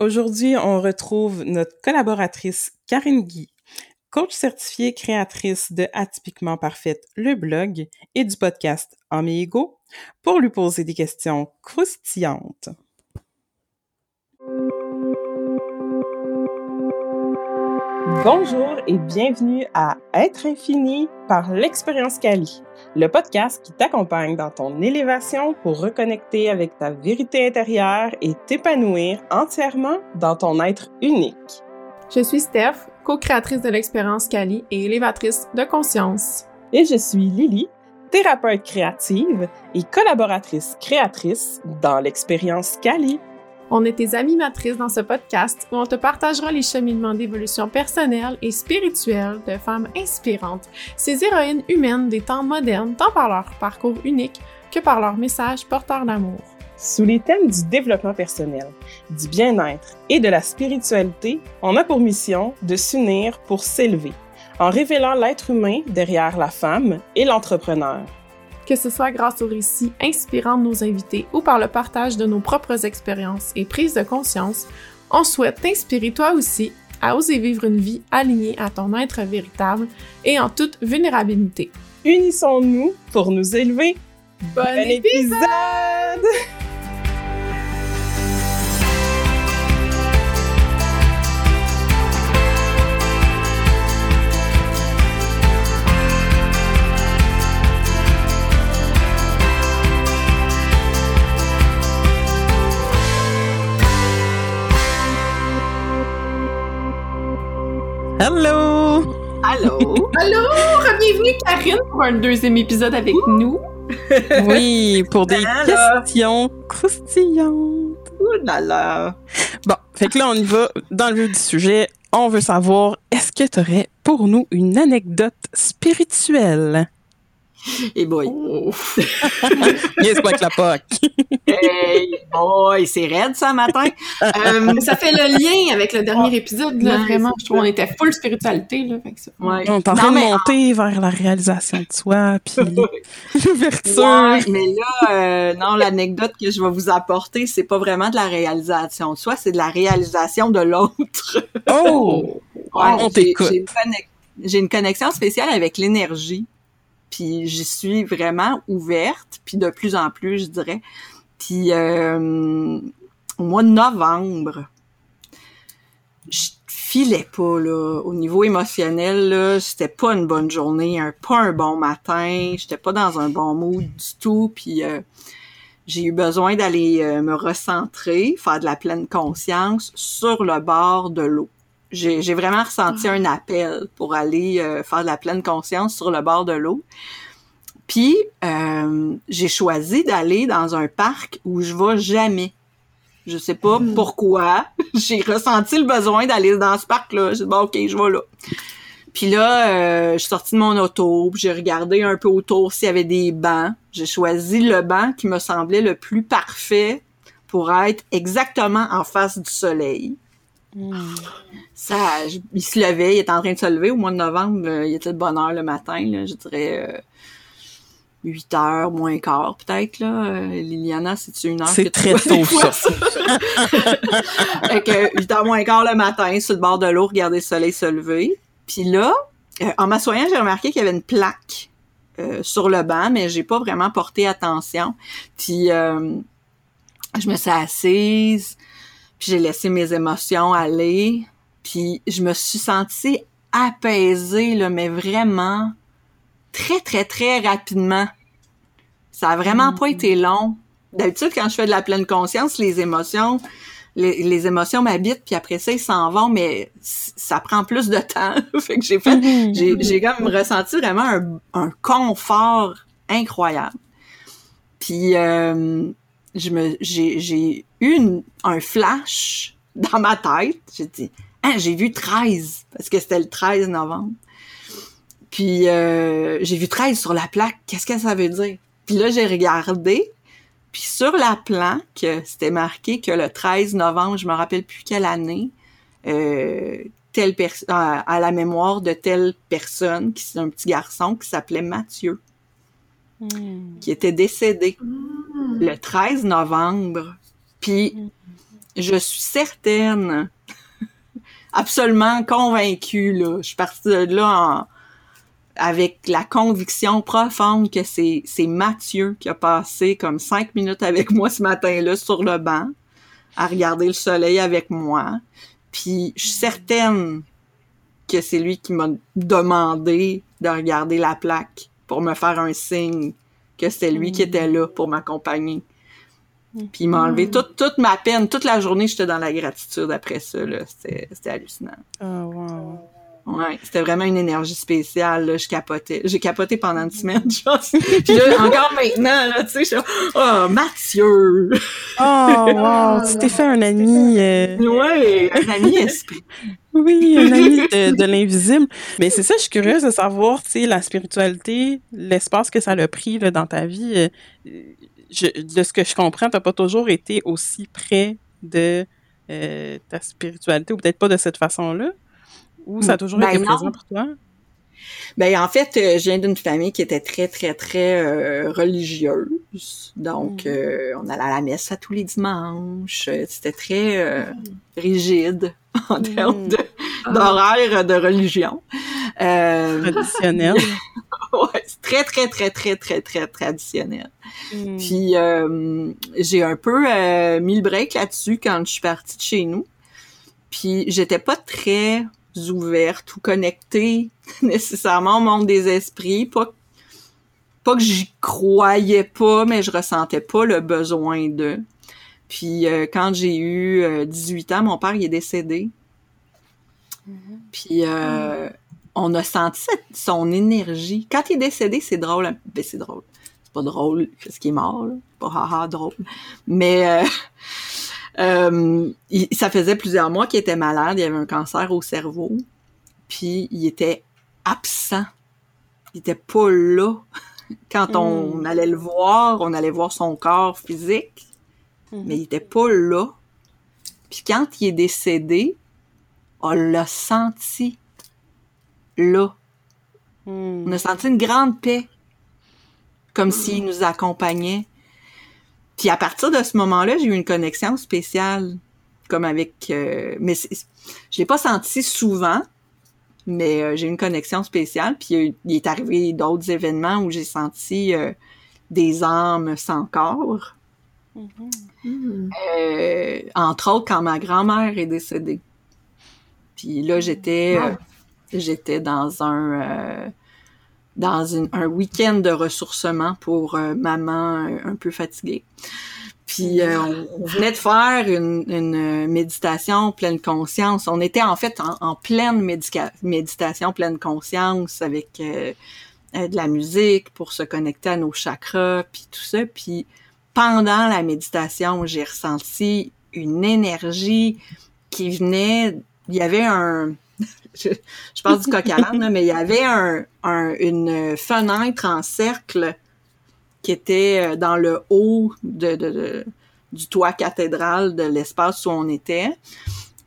Aujourd'hui, on retrouve notre collaboratrice Karine Guy, coach certifiée créatrice de Atypiquement Parfaite, le blog et du podcast Amigo, pour lui poser des questions croustillantes. Bonjour et bienvenue à Être infini par l'expérience Cali, le podcast qui t'accompagne dans ton élévation pour reconnecter avec ta vérité intérieure et t'épanouir entièrement dans ton être unique. Je suis Steph, co-créatrice de l'expérience Cali et élévatrice de conscience. Et je suis Lily, thérapeute créative et collaboratrice créatrice dans l'expérience Cali. On est tes animatrices dans ce podcast où on te partagera les cheminements d'évolution personnelle et spirituelle de femmes inspirantes, ces héroïnes humaines des temps modernes, tant par leur parcours unique que par leur message porteur d'amour. Sous les thèmes du développement personnel, du bien-être et de la spiritualité, on a pour mission de s'unir pour s'élever, en révélant l'être humain derrière la femme et l'entrepreneur que ce soit grâce aux récits inspirants de nos invités ou par le partage de nos propres expériences et prises de conscience, on souhaite t'inspirer toi aussi à oser vivre une vie alignée à ton être véritable et en toute vulnérabilité. Unissons-nous pour nous élever. Bon, épisode! Allô? Bienvenue Karine pour un deuxième épisode avec nous. Oui, pour des questions croustillantes. Ouh là là! Bon, fait que là, on y va dans le vif du sujet. On veut savoir, est-ce que tu aurais pour nous une anecdote spirituelle? Et boy. Oh. yes, avec la POC. hey, boy, c'est raide ça matin. Euh, ça fait le lien avec le dernier épisode, là, vraiment. Je trouve qu'on était full spiritualité, là. Fait que ça. Ouais. On est en train de monter vers la réalisation de soi, puis l'ouverture. Ouais, mais là, euh, non, l'anecdote que je vais vous apporter, c'est pas vraiment de la réalisation de soi, c'est de la réalisation de l'autre. Oh! Ouais, on t'écoute. J'ai une, connex- j'ai une connexion spéciale avec l'énergie, puis j'y suis vraiment ouverte, puis de plus en plus, je dirais. Puis euh, au mois de novembre, je filais pas là au niveau émotionnel là, c'était pas une bonne journée, pas un bon matin, j'étais pas dans un bon mood du tout, puis euh, j'ai eu besoin d'aller euh, me recentrer, faire de la pleine conscience sur le bord de l'eau. J'ai vraiment ressenti un appel pour aller euh, faire de la pleine conscience sur le bord de l'eau. Puis euh, j'ai choisi d'aller dans un parc où je vais jamais. Je sais pas Mm. pourquoi. j'ai ressenti le besoin d'aller dans ce parc-là. J'ai dit bon, ok, je vais là. Puis là, euh, je suis sortie de mon auto, j'ai regardé un peu autour s'il y avait des bancs. J'ai choisi le banc qui me semblait le plus parfait pour être exactement en face du soleil. Ça, je- il se levait, il était en train de se lever au mois de novembre, euh, il était de bonne heure le matin, là, je dirais euh, 8 heures, moins quart peut-être. là. Euh, Liliana, c'est-tu une heure C'est très tôt, ça. fait que 8 heures moins quart le matin, sur le bord de l'eau, regarder le soleil se lever. Puis là, euh, en m'assoyant, j'ai remarqué qu'il y avait une plaque euh, sur le banc, mais j'ai pas vraiment porté attention. Puis euh, je me suis assise, puis j'ai laissé mes émotions aller, puis je me suis sentie apaisée, là, mais vraiment très, très, très rapidement. Ça a vraiment pas été long. D'habitude, quand je fais de la pleine conscience, les émotions, les, les émotions m'habitent, puis après ça, ils s'en vont, mais ça prend plus de temps. fait que j'ai fait, Mhm. j'ai, j'ai comme ressenti vraiment un, un confort incroyable. Puis euh, je me, j'ai, une- un flash dans ma tête. J'ai dit, ah, j'ai vu 13 parce que c'était le 13 novembre. Puis euh, j'ai vu 13 sur la plaque. Qu'est-ce que ça veut dire? Puis là, j'ai regardé. Puis sur la plaque, c'était marqué que le 13 novembre, je me rappelle plus quelle année, euh, telle à, à la mémoire de telle personne, qui c'est un petit garçon qui s'appelait Mathieu, Hmm. qui était décédé le 13 novembre. Puis je suis certaine, absolument convaincue, là. Je suis partie de là avec la conviction profonde que c'est, c'est Mathieu qui a passé comme cinq minutes avec moi ce matin-là sur le banc à regarder le soleil avec moi. Puis je suis certaine que c'est lui qui m'a demandé de regarder la plaque pour me faire un signe que c'était lui qui était là pour m'accompagner. Puis il m'a enlevé mm. toute, toute ma peine. Toute la journée, j'étais dans la gratitude après ça. C'était hallucinant. Oh, wow. Ouais, c'était vraiment une énergie spéciale. Là. Je capotais. J'ai capoté pendant une semaine, je pense. Puis là, encore maintenant, là, tu sais, je suis Oh, Mathieu! Oh, wow! Tu t'es fait un ami... Euh... Ouais, un ami esprit. Oui, un ami de, de l'invisible. Mais c'est ça, je suis curieuse de savoir, tu sais, la spiritualité, l'espace que ça a pris là, dans ta vie. Euh, je, de ce que je comprends, t'as pas toujours été aussi près de euh, ta spiritualité, ou peut-être pas de cette façon-là? Ou ça a toujours ben été présent pour toi? Ben en fait, euh, je viens d'une famille qui était très très très euh, religieuse. Donc mm. euh, on allait à la messe à tous les dimanches. C'était très rigide en mm. termes ah. d'horaire de, religion. traditionnel. ouais, très très très très très très traditionnel. Mm. Puis j'ai un peu mis le break là-dessus quand je suis partie de chez nous. Puis j'étais pas très ouverte ou connectée nécessairement au monde des esprits. Pas, pas que j'y croyais pas, mais je ressentais pas le besoin de. Puis euh, quand j'ai eu 18 euh, ans, mon père il est décédé. Mm-hmm. Puis euh, on a senti son énergie. Quand il est décédé, c'est drôle. Ben, c'est drôle. C'est pas drôle parce qu'il est mort. Là. Pas haha drôle. Mais euh, ça faisait plusieurs mois qu'il était malade, il avait un cancer au cerveau, puis il était absent. Il était pas là. Quand on hmm. allait le voir, on allait voir son corps physique, hmm. mais il était pas là. Puis quand il est décédé, on l'a senti là. Hmm. On a senti une grande paix, comme s'il nous accompagnait. Puis à partir de ce moment-là, j'ai eu une connexion spéciale, comme avec... Euh, mais je l'ai pas senti souvent, mais euh, j'ai eu une connexion spéciale. Puis il est arrivé d'autres événements où j'ai senti euh, des âmes sans corps. Mm-hmm. entre autres, quand ma grand-mère est décédée. Puis là, j'étais... j'étais dans un dans un week-end de ressourcement pour euh, maman euh, un peu fatiguée. Puis euh, on, venait de faire une, une, méditation pleine conscience. On était en fait en, pleine méditation pleine conscience avec de la musique pour se connecter à nos chakras, puis tout ça. Puis pendant la méditation, j'ai ressenti une énergie qui venait. Il y avait un je, je parle du coq à mais il y avait un, une fenêtre en cercle qui était euh, dans le haut de, du toit cathédral de l'espace où on était,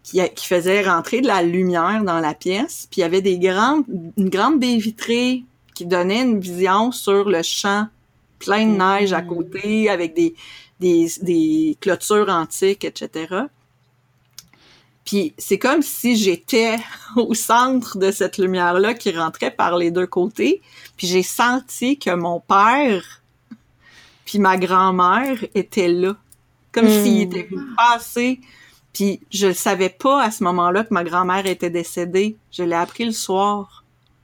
qui, qui, faisait rentrer de la lumière dans la pièce. Puis il y avait des grandes, une grande baie vitrée qui donnait une vision sur le champ plein de neige à côté, avec des, des, des clôtures antiques, etc. Puis c'est comme si j'étais au centre de cette lumière-là qui rentrait par les deux côtés. Puis j'ai senti que mon père puis ma grand-mère étaient là. Comme hmm. s'ils étaient passés. Puis je ne savais pas à ce moment-là que ma grand-mère était décédée. Je l'ai appris le soir.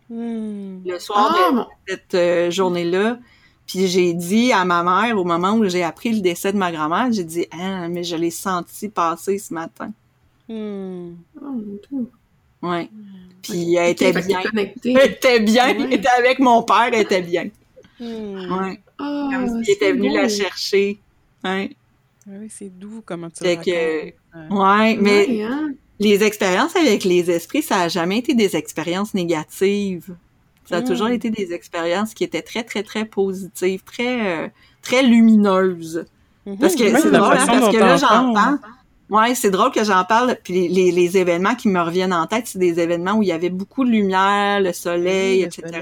Hmm. Le soir de ah! cette euh, journée-là. Puis j'ai dit à ma mère, au moment où j'ai appris le décès de ma grand-mère, j'ai dit « Ah, mais je l'ai senti passer ce matin. » Hmm. Oh, ouais. Puis elle était bien. Elle était bien. Elle était avec mon père, elle était bien. Hmm. Ouais. Oh, Comme s'il était venu la chercher. Ouais. Oui, c'est doux comment tu fait que, ouais, mais hein. les expériences avec les esprits, ça a jamais été des expériences négatives. Ça a toujours hmm. été des expériences qui étaient très, très, très positives, très, euh, très lumineuses. Mm-hmm. Parce que c'est drôle, hein, parce que là, j'entends, Ouais, c'est drôle que j'en parle. Puis les, les, événements qui me reviennent en tête, c'est des événements où il y avait beaucoup de lumière, le soleil, etc.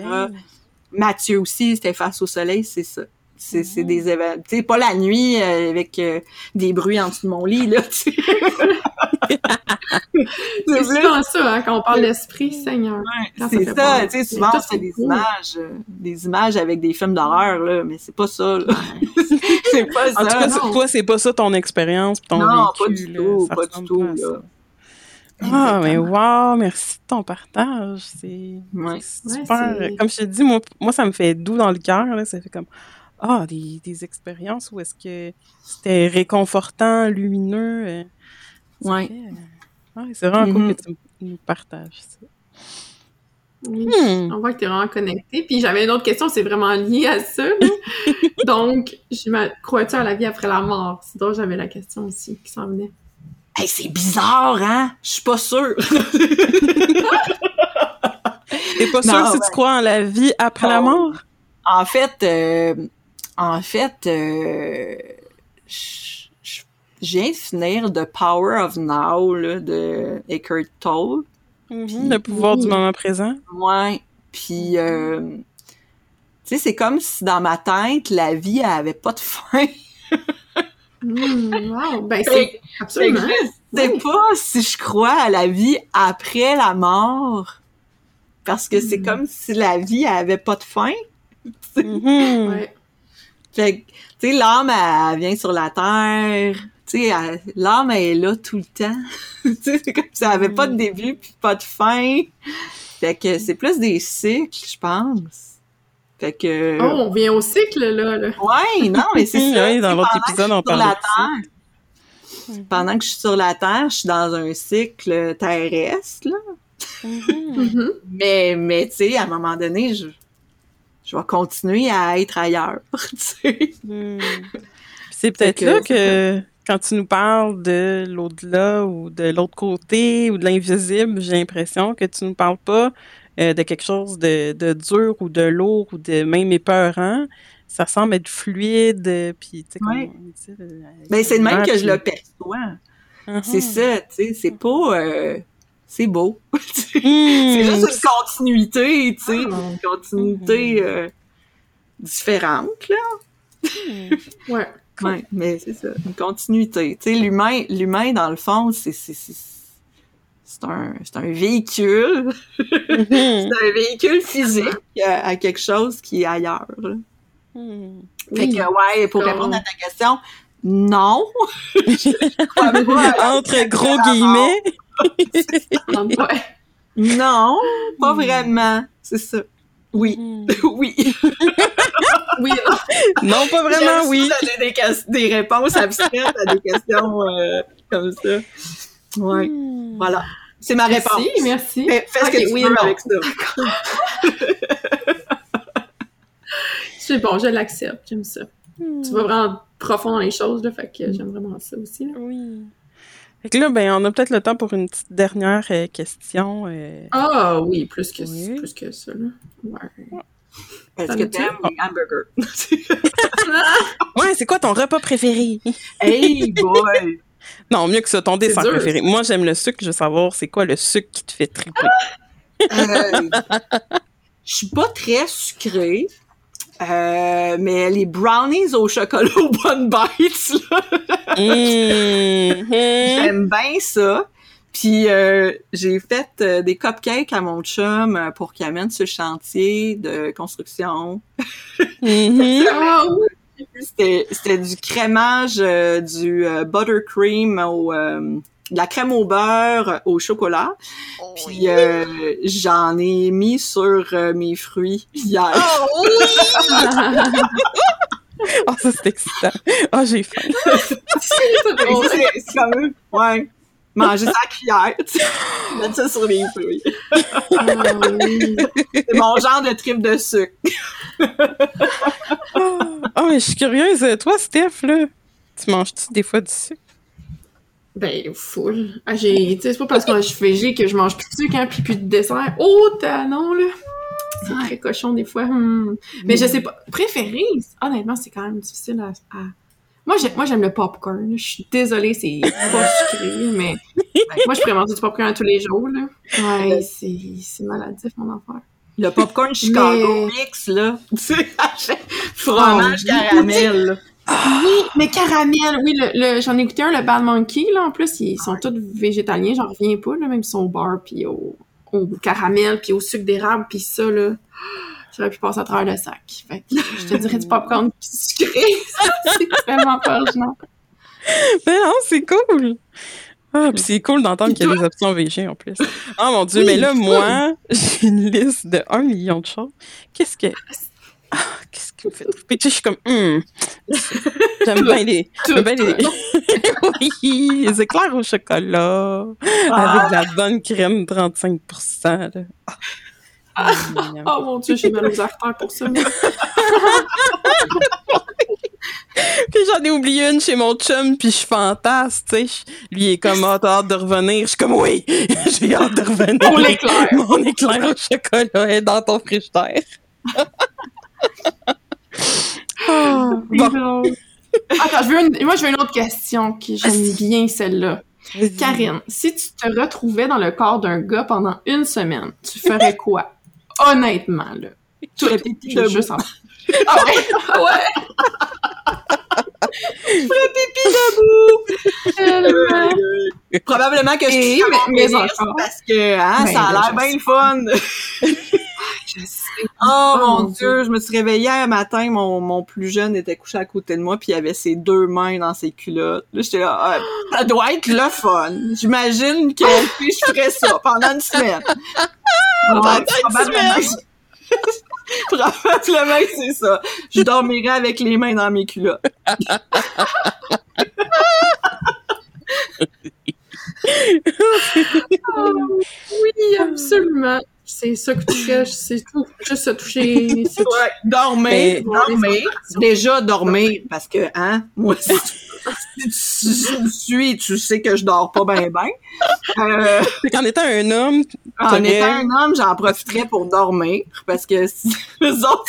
Mathieu aussi, c'était face au soleil, c'est ça. C'est c'est des événements, tu sais, pas la nuit euh, avec euh, des bruits en dessous de mon lit, là, tu sais. C'est souvent ça, hein, quand on parle d'esprit, Seigneur. C'est ça, tu sais, souvent c'est des cool. images, euh, des images avec des films d'horreur, là, mais c'est pas ça, là. c'est pas ça. En tout cas, non. toi, c'est pas ça ton expérience, ton Non, vécu, pas du là. tout, pas du tout, là. Ah, mais wow, merci de ton partage. C'est Ouais. c'est Ouais, super. comme je te dis, moi, moi, ça me fait doux dans le cœur. là. Ça fait comme, ah, des, des expériences où est-ce que c'était réconfortant, lumineux. Ça Ouais. fait, euh, ouais, c'est vraiment Mhm. cool que tu nous partages ça. Oui. Hmm. On voit que t'es vraiment connecté. Puis j'avais une autre question, c'est vraiment lié à ça. Donc, je crois-tu à la vie après la mort? C'est drôle, j'avais la question aussi qui s'en venait. Hey, c'est bizarre, hein? Je suis pas sûre. T'es pas sûr Non, si tu crois en la vie après la mort? En fait, euh, en fait, euh, je je- viens de finir The Power of Now là, de Eckhart Tolle. Le pouvoir du moment présent. Ouais. Puis, euh, tu sais, c'est comme si dans ma tête, la vie elle avait pas de fin. Hmm, wow! Ben, c'est absolument. je sais Oui. pas si je crois à la vie après la mort. Parce que c'est Mm. comme si la vie elle avait pas de fin. Mhm. Ouais. Fait que, tu sais, l'âme, elle, elle vient sur la terre. Tu sais, l'âme, elle est là tout le temps. tu sais, c'est comme si elle avait pas de début puis pas de fin. Fait que c'est plus des cycles, je pense. Fait que... Oh, on vient au cycle, là. là. Ouais, non, mais c'est ça. Oui, dans l'autre épisode, on que je suis sur parle la de ça. Terre, pendant que je suis sur la Terre, je suis dans un cycle terrestre, là. Mhm. Mhm. Mais, mais tu sais, à un moment donné, je, je vais continuer à être ailleurs, tu sais. Puis C'est peut-être que là c'est que quand tu nous parles de l'au-delà ou de l'autre côté ou de l'invisible, j'ai l'impression que tu nous parles pas euh, de quelque chose de, de dur ou de lourd ou de même épeurant. Ça semble être fluide, puis tu sais, Ouais. euh, Ben, c'est de même que je le perçois. Mhm. C'est ça, tu sais, c'est pas... euh, c'est beau. c'est Hmm. juste une continuité, tu sais, Ah. une continuité euh, différente, là. Ouais. Ouais, mais c'est ça, une continuité. Tu sais, l'humain, l'humain, dans le fond, c'est... c'est, c'est, c'est un, c'est un véhicule, Mhm. c'est un véhicule physique à, à quelque chose qui est ailleurs. Hmm. Fait Oui. que, ouais, pour Comme- répondre à ta question, non. Entre gros guillemets. Ouais. Non, pas vraiment. C'est ça. Oui. Hmm. oui. Oui, Non, pas J'aime vraiment, oui. des, des réponses abstraites à des questions euh, comme ça. Ouais. Hmm. Voilà. C'est ma réponse. merci, merci. Fais, fais ce que tu oui, veux non. avec ça. C'est bon, je l'accepte, j'aime ça. Hmm. Tu vas vraiment profond dans les choses, là, fait que j'aime vraiment ça aussi. Là. Oui. Fait que là, ben, on a peut-être le temps pour une petite dernière euh, question. euh. Ah oui, plus que, Oui. plus que ça, là. Ouais. Est-ce T'en que t'aimes les hamburgers? Ouais, c'est quoi ton repas préféré? hey boy! Non, mieux que ça, ton dessert préféré. Moi, j'aime le sucre. Je veux savoir, c'est quoi le sucre qui te fait triper? Euh, Je suis pas très sucrée. euh, mais les brownies au chocolat aux bonnes bites, là, Mhm. j'aime bien ça. Puis euh, j'ai fait euh, des cupcakes à mon chum euh, pour qu'il amène sur le chantier de construction. Oui! C'était c'était du crémage, euh, du euh, buttercream au euh, de la crème au beurre au chocolat. Puis euh, j'en ai mis sur euh, mes fruits hier. Oh, ça, c'est excitant. Oh, j'ai faim. C'est c'est c'est comme ouais. Manger à cuillère, tu sais. Mettre ça sur mes fruits. Ah oui. C'est mon genre de trip de sucre. Oh, mais je suis curieuse. Toi, Steph, là, tu manges-tu des fois du sucre? Ben, full. Ah, j'ai, tu sais, c'est pas parce que je suis végé que je mange plus de sucre, hein, puis plus de dessert. Oh, t'as non, là! C'est très cochon, des fois. hmm. Mais je sais pas. Préféré, honnêtement, c'est quand même difficile à... à- Moi, j'ai- moi, j'aime le popcorn. Je suis désolée, c'est pas sucré, mais moi, je pourrais manger du popcorn tous les jours, là. Ouais, c'est c'est maladif, mon affaire. Le popcorn Chicago mix, là. Tu sais, fromage Oh, caramel, là. Oui, mais caramel, oui, le, le- j'en ai goûté un, le Bad Monkey, là, en plus, ils sont tous végétaliens, j'en reviens pas, là, même si sont au beurre, puis au, au caramel, puis au sucre d'érable, puis ça, là, j'aurais pu passer à travers le sac. Fait que je te dirais du popcorn sucré, c'est vraiment pas original. Mais non, c'est cool! Ah, puis c'est cool d'entendre qu'il y a des options végé en plus. Oh mon dieu, Oui, mais là, moi, j'ai une liste de un million de choses. Qu'est-ce que. Ah, qu'est-ce qui me fait triper? Je suis comme, hum, j'aime bien les. J'aime bien les. oui, les éclairs au chocolat, avec de la bonne crème 35 là. Ah. Miam. Oh mon dieu, j'ai mal aux artères pour ça. Puis j'en ai oublié une chez mon chum, puis je fantasme, tu sais. Lui, il est comme, ah, t'as hâte de revenir. Je suis comme, oui, j'ai hâte de revenir. Pour l'éclair. Mon éclair au chocolat est dans ton frigidaire. Ah, bon, Attends, je veux une- moi, je veux une autre question, qui j'aime bien celle-là. Karine, si tu te retrouvais dans le corps d'un gars pendant une semaine, tu ferais quoi? Honnêtement, là. Ferais pipi debout. juste en- Ah ouais? Ah ouais? Tellement. Euh, Probablement que je Et- suis mais- mais mais encore. parce que hein, Ben, ça a l'air bien le fun. Je sais. Oh, mon mon dieu, je me suis réveillée un matin, mon, mon plus jeune était couché à côté de moi, puis il avait ses deux mains dans ses culottes. Là, j'étais là, ah, ça doit être le fun. J'imagine que je ferais ça pendant une semaine. Ouais. Probablement, Probablement que c'est ça. Je dormirais avec les mains dans mes culottes. Oui, absolument. C'est ça que tu fais, c'est tout. Juste se toucher, c'est. Ouais, dormir, Mais- dormir. Déjà dormir, parce que, hein, moi, tu, si tu me suis, tu sais que je dors pas bien, bien. Euh, qu'en étant un homme, en étant un homme, j'en profiterais pour dormir, parce que si, les autres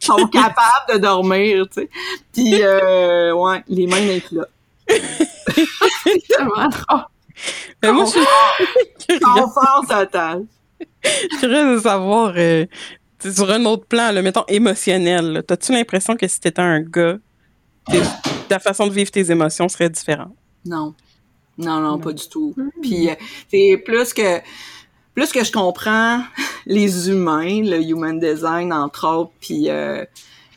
sont, capables de dormir, tu sais. Puis, euh, ouais, les mains dans les culottes. Tellement drôle. Mais moi, je suis Confort total. je de savoir, euh, sur un autre plan, là, mettons émotionnel, là, t'as-tu l'impression que si t'étais un gars, ta façon de vivre tes émotions serait différente? Non. Non, non, Non. pas du tout. Mm. Puis euh, c'est plus que plus que je comprends les humains, le human design entre autres, puis euh,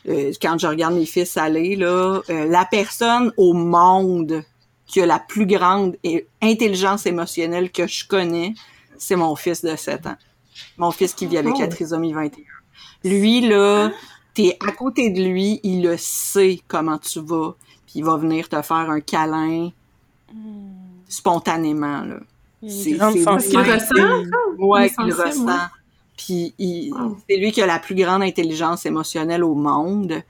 euh, quand je regarde mes fils aller là, euh, la personne au monde qui a la plus grande intelligence émotionnelle que je connais, c'est mon fils de 7 ans. Mon fils qui vit avec la Oh. trisomie 21. Lui là, t'es à côté de lui, il le sait comment tu vas, puis il va venir te faire un câlin spontanément là. C'est- Parce qu'il ressent, c'est- Ouais, qu'il ressent. ouais. Puis Wow. c'est lui qui a la plus grande intelligence émotionnelle au monde.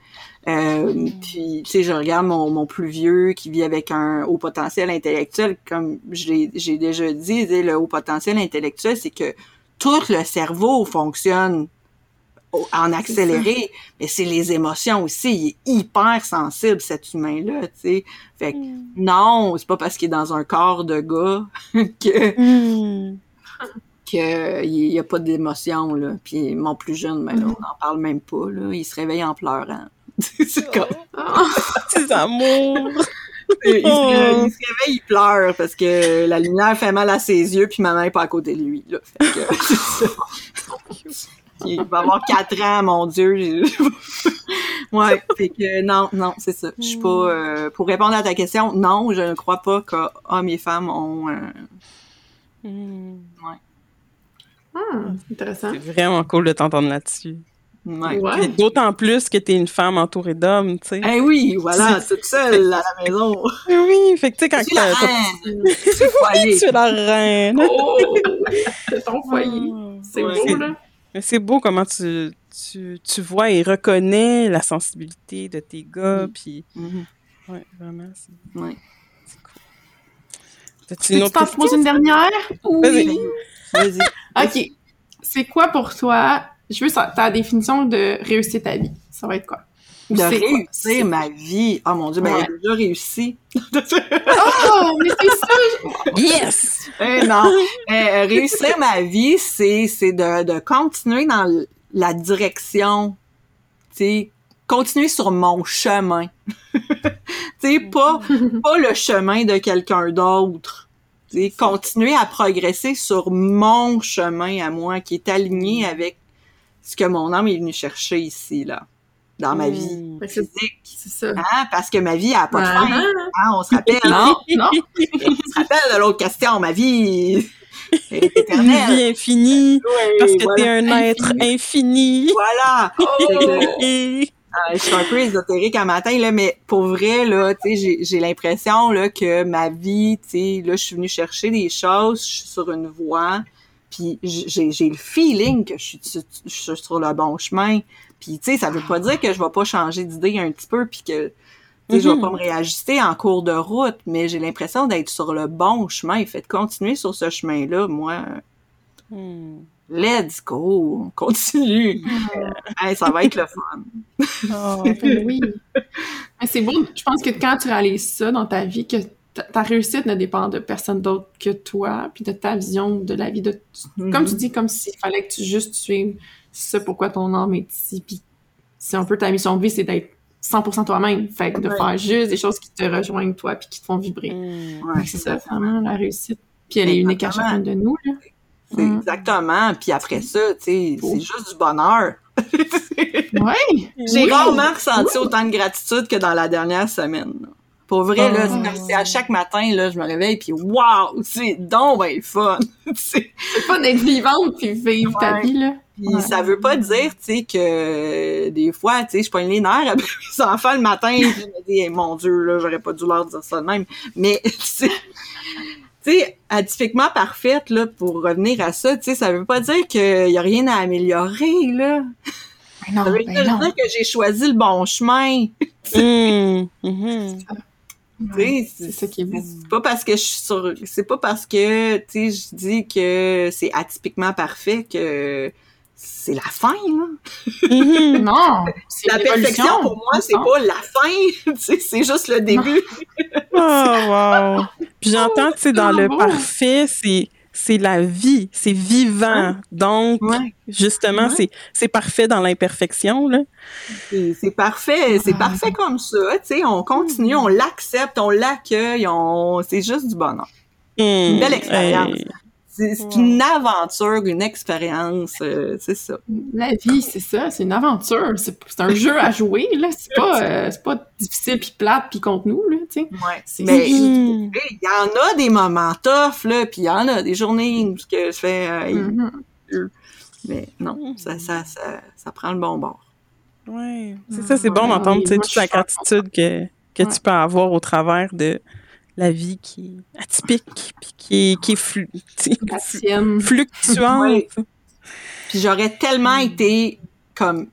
Euh, Puis, tu sais, je regarde mon, mon plus vieux qui vit avec un haut potentiel intellectuel. Comme j'ai déjà dit, le haut potentiel intellectuel, c'est que tout le cerveau fonctionne en accéléré, mais c'est les émotions aussi. Il est hyper sensible, cet humain-là, tu sais. Fait que non, c'est pas parce qu'il est dans un corps de gars que Hmm. qu'il n'y a pas d'émotion, là. Puis mon plus jeune, ben là, on n'en parle même pas, là. Il se réveille en pleurant. c'est comme... Ah, Petits amours! il, se, il se réveille, il pleure parce que la lumière fait mal à ses yeux, puis maman est pas à côté de lui, là. Fait que, Il va avoir quatre ans, mon Dieu. ouais, fait que non, non, c'est ça. Je suis pas... euh, pour répondre à ta question, non, je ne crois pas qu'hommes et femmes ont... euh, Hmm. ah, intéressant. C'est vraiment cool de t'entendre là-dessus. ouais. Ouais. D'autant plus que t'es une femme entourée d'hommes, tu sais. Eh oui, voilà, toute seule à la maison. Oui, fait que tu sais, quand suis la t'as- reine. Tu es la reine. Oh! C'est ton foyer. C'est Ouais. beau, là. Mais c'est beau comment tu, tu, tu vois et reconnais la sensibilité de tes gars, Mm. puis ouais, vraiment, c'est Ouais. c'est cool. T'as-tu Tu une autre t'en question? poses une dernière? Vas-y. Vas-y. OK. C'est quoi pour toi? Je veux ta définition de réussir ta vie? Ça va être quoi? De réussir ma vie. Oh mon Dieu, ben, Ouais. j'ai déjà réussi. Oh, mais c'est ça! Yes! Eh non. Euh, réussir ma vie, c'est, c'est de, de continuer dans la direction, tu sais, continuer sur mon chemin. tu sais, pas, pas le chemin de quelqu'un d'autre. Tu sais, continuer à progresser sur mon chemin à moi, qui est aligné avec ce que mon âme est venu chercher ici, là, dans ma vie Mm. C'est- physique. C'est ça. Hein, parce que ma vie a pas de fin. Ah, Hein, on se rappelle, Non, non. on se rappelle de l'autre question. Ma vie est Une éternelle. vie infinie, Oui, parce que voilà. t'es un être infini. Voilà. Oh! Euh, je suis un peu ésotérique à matin, là, mais pour vrai, là, tu sais, j'ai, l'impression, là, que ma vie, tu sais, là, je suis venue chercher des choses, je suis sur une voie, puis j'ai, le feeling que je suis, su- je suis sur le bon chemin. Puis, tu sais, ça veut pas dire que je vais pas changer d'idée un petit peu, puis que, tu sais, je vais Mhm. pas me réajuster en cours de route, mais j'ai l'impression d'être sur le bon chemin. Fait de continuer sur ce chemin-là, moi, Hmm. let's go, on continue. Hey, ça va être le fun. Oh. Ben oui. Mais c'est beau. Je pense que quand tu réalises ça dans ta vie, que ta, réussite ne dépend de personne d'autre que toi, puis de ta vision de la vie. De, Comme tu dis, comme s'il fallait que tu juste suives ce pourquoi ton âme est ici, puis c'est un peu ta mission de vie, c'est d'être 100% toi-même. Fait que de Ouais. faire juste des choses qui te rejoignent toi, puis qui te font vibrer. Hmm. Ouais, c'est ça, vraiment, la réussite. Puis elle est unique à chacun de nous, là. Mm. exactement. Puis après ça, tu sais, c'est juste du bonheur. Ouais! J'ai Oui. rarement ressenti autant de gratitude que dans la dernière semaine. là. Pour vrai, là, c'est Ah. à chaque matin, là, je me réveille puis waouh, c'est donc ben le fun. Tu sais, C'est pas d'être vivante puis vivre ta vie, là. Puis Ouais. ça veut pas dire, tu sais, que euh, des fois, tu sais, je pogne les nerfs après mes enfants le matin, puis je me dis, mon Dieu, là, j'aurais pas dû leur dire ça de même. Mais, tu sais, tu sais, atypiquement parfaite, là, pour revenir à ça, tu sais, ça veut pas dire qu'il y a rien à améliorer, là. Ben non, Ça veut ben non. dire que j'ai choisi le bon chemin. Tu sais, C'est ça qui est beau. C'est pas parce que je suis sur, c'est pas parce que, tu sais, je dis que c'est atypiquement parfait que c'est la fin, là. Mhm. Non, c'est La perfection, pour moi, c'est Non. pas la fin, c'est juste le début. Oh, wow. Puis j'entends, tu sais, dans le beau. parfait, c'est c'est la vie, c'est vivant. Donc, Ouais. justement, Ouais. c'est c'est parfait dans l'imperfection, là. C'est c'est parfait, c'est Ah. parfait comme ça, tu sais, on continue, on l'accepte, on l'accueille, on, c'est juste du bonheur. Une belle expérience. C'est une aventure, une expérience, euh, c'est ça. La vie, c'est ça, c'est une aventure. C'est un jeu à jouer, là. C'est pas, euh, c'est pas difficile puis plate puis contre nous, là, tu sais. Ouais. C'est Mais juste- il y en a des moments tough, là, puis il y en a des journées où ce que je fais, euh, Mhm. mais non, ça, ça, ça, ça prend le bon bord. Ouais. C'est ça, c'est bon Ouais, d'entendre, tu sais, toute la gratitude que, que Ouais. tu peux avoir au travers de la vie qui est atypique, puis qui est, qui est flu- fluctuante. Puis j'aurais tellement été comme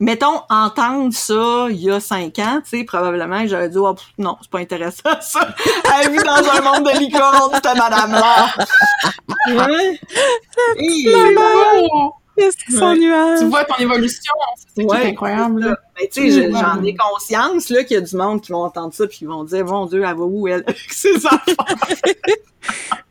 mettons entendre ça il y a cinq ans, tu sais, probablement j'aurais dit oh, pff, non, c'est pas intéressant ça. Elle vit dans un monde de licorne, cette madame là. Ouais. Oh! Son nuage? Tu vois ton évolution, c'est ça qui Ouais, incroyable, c'est. Mais tu sais, j'en ai conscience là qu'il y a du monde qui vont entendre ça puis ils vont dire mon Dieu, elle va où elle ses.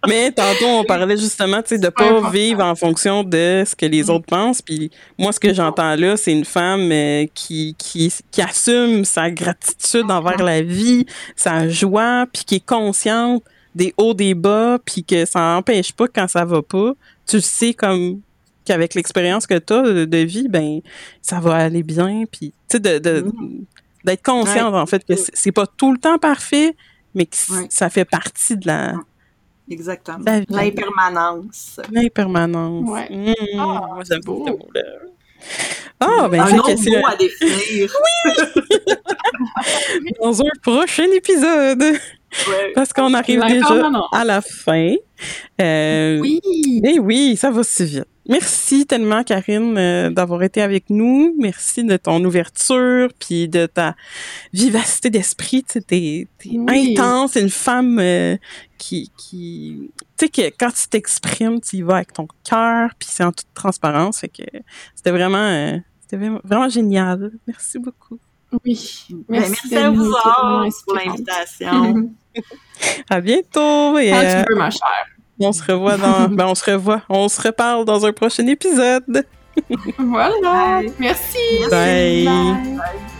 Mais tantôt, on parlait justement, tu sais, de Super pas important. vivre en fonction de ce que les autres pensent. Puis moi, ce que j'entends là, c'est une femme euh, qui, qui, qui assume sa gratitude envers la vie, sa joie, puis qui est consciente des hauts, des bas, puis que ça n'empêche pas quand ça va pas. Tu le sais comme qu'avec l'expérience que tu as de, de vie, ben ça va aller bien. Puis, tu sais, de, de- d'être consciente, en fait, que c'est c'est pas tout le temps parfait, mais que Ouais. ça fait partie de la, Exactement. La vie. L'impermanence. L'impermanence. Ouais. Mmh, Ah, moi, j'aime c'est beau. ce mot-là. Ah, ben, un que autre mot à définir. dans un prochain épisode. Ouais. Parce qu'on arrive déjà à la fin. Euh, Oui! Eh oui, ça va si vite. Merci tellement, Karine, euh, d'avoir été avec nous. Merci de ton ouverture, puis de ta vivacité d'esprit. Tu sais, t'es, Oui. intense, c'est une femme euh, qui, qui, tu sais que quand tu t'exprimes, tu y vas avec ton cœur, puis c'est en toute transparence. Fait que c'était vraiment, euh, C'était vraiment génial. Merci beaucoup. Oui. Ben, merci, à vous pour l'invitation. à bientôt. Et, Quand tu veux, ma chère. On se revoit dans. ben, on se revoit. On se reparle dans un prochain épisode. voilà. Merci. Bye. Bye.